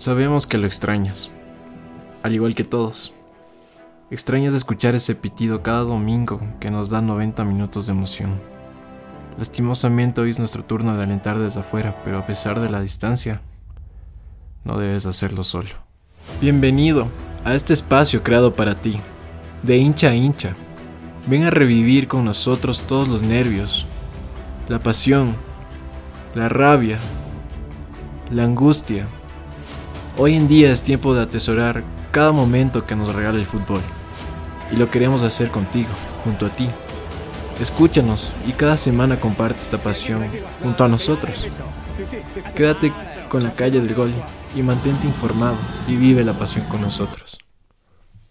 Sabemos que lo extrañas, al igual que todos. Extrañas escuchar ese pitido cada domingo que nos da 90 minutos de emoción. Lastimosamente hoy es nuestro turno de alentar desde afuera, pero a pesar de la distancia, no debes hacerlo solo. Bienvenido a este espacio creado para ti, de hincha a hincha. Ven a revivir con nosotros todos los nervios, la pasión, la rabia, la angustia. Hoy en día es tiempo de atesorar cada momento que nos regala el fútbol. Y lo queremos hacer contigo, junto a ti. Escúchanos y cada semana comparte esta pasión junto a nosotros. Quédate con la calle del gol y mantente informado y vive la pasión con nosotros.